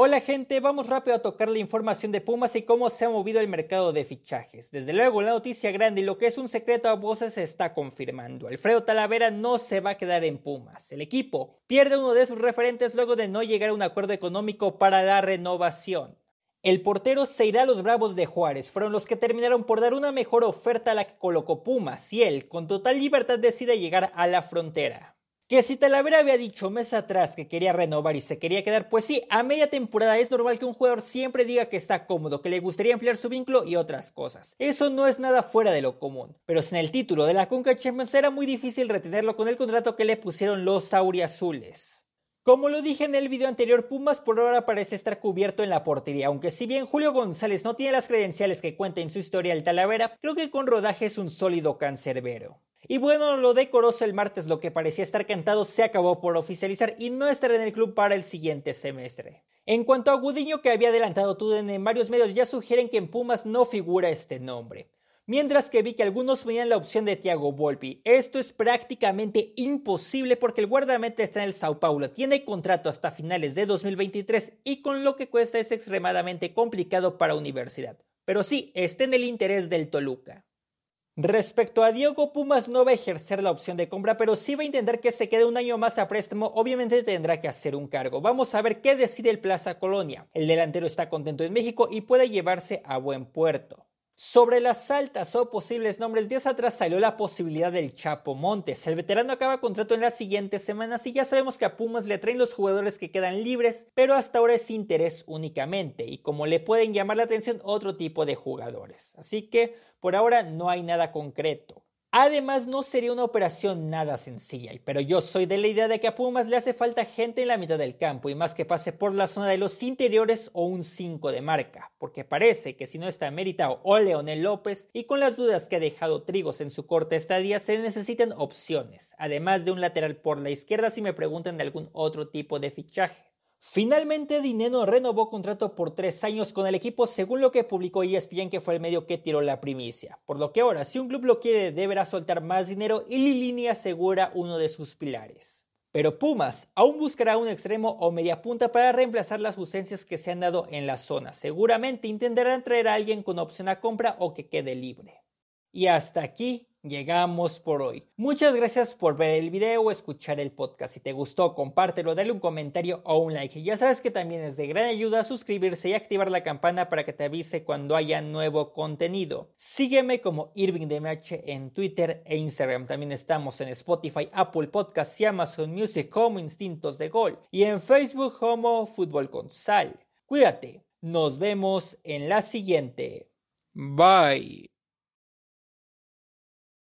Hola gente, vamos rápido a tocar la información de Pumas y cómo se ha movido el mercado de fichajes. Desde luego, la noticia grande y lo que es un secreto a voces se está confirmando. Alfredo Talavera no se va a quedar en Pumas. El equipo pierde uno de sus referentes luego de no llegar a un acuerdo económico para la renovación. El portero se irá a los Bravos de Juárez. Fueron los que terminaron por dar una mejor oferta a la que colocó Pumas y él, con total libertad, decide llegar a la frontera. Que si Talavera había dicho mes atrás que quería renovar y se quería quedar, pues sí, a media temporada es normal que un jugador siempre diga que está cómodo, que le gustaría ampliar su vínculo y otras cosas. Eso no es nada fuera de lo común. Pero sin el título de la Conca Champions era muy difícil retenerlo con el contrato que le pusieron los auriazules. Como lo dije en el video anterior, Pumas por ahora parece estar cubierto en la portería, aunque si bien Julio González no tiene las credenciales que cuenta en su historia el Talavera, creo que con rodaje es un sólido cancerbero. Y bueno, lo decoroso el martes, lo que parecía estar cantado, se acabó por oficializar y no estará en el club para el siguiente semestre. En cuanto a Gudiño, que había adelantado Tuden en varios medios, ya sugieren que en Pumas no figura este nombre. Mientras que vi que algunos veían la opción de Thiago Volpi. Esto es prácticamente imposible porque el guardameta está en el Sao Paulo, tiene contrato hasta finales de 2023 y con lo que cuesta es extremadamente complicado para Universidad. Pero sí, está en el interés del Toluca. Respecto a Diego, Pumas no va a ejercer la opción de compra, pero sí va a intentar que se quede un año más a préstamo. Obviamente tendrá que hacer un cargo. Vamos a ver qué decide el Plaza Colonia. El delantero está contento en México y puede llevarse a buen puerto. Sobre las altas o posibles nombres, días atrás salió la posibilidad del Chapo Montes. El veterano acaba contrato en las siguientes semanas y ya sabemos que a Pumas le traen los jugadores que quedan libres, pero hasta ahora es interés únicamente y como le pueden llamar la atención otro tipo de jugadores. Así que por ahora no hay nada concreto. Además, no sería una operación nada sencilla, pero yo soy de la idea de que a Pumas le hace falta gente en la mitad del campo y más que pase por la zona de los interiores o un 5 de marca, porque parece que si no está meritado o Leonel López y con las dudas que ha dejado Trigos en su corta estadía, se necesitan opciones, además de un lateral por la izquierda si me preguntan de algún otro tipo de fichaje. Finalmente, Dineno renovó contrato por tres años con el equipo, según lo que publicó ESPN, que fue el medio que tiró la primicia. Por lo que ahora, si un club lo quiere, deberá soltar más dinero y Lilini asegura uno de sus pilares. Pero Pumas aún buscará un extremo o media punta para reemplazar las ausencias que se han dado en la zona. Seguramente intentarán traer a alguien con opción a compra o que quede libre. Y hasta aquí llegamos por hoy. Muchas gracias por ver el video o escuchar el podcast. Si te gustó, compártelo, dale un comentario o un like. Ya sabes que también es de gran ayuda suscribirse y activar la campana para que te avise cuando haya nuevo contenido. Sígueme como Irving en Twitter e Instagram. También estamos en Spotify, Apple Podcasts y Amazon Music como Instintos de Gol. Y en Facebook como Fútbol con Sal. Cuídate. Nos vemos en la siguiente. Bye.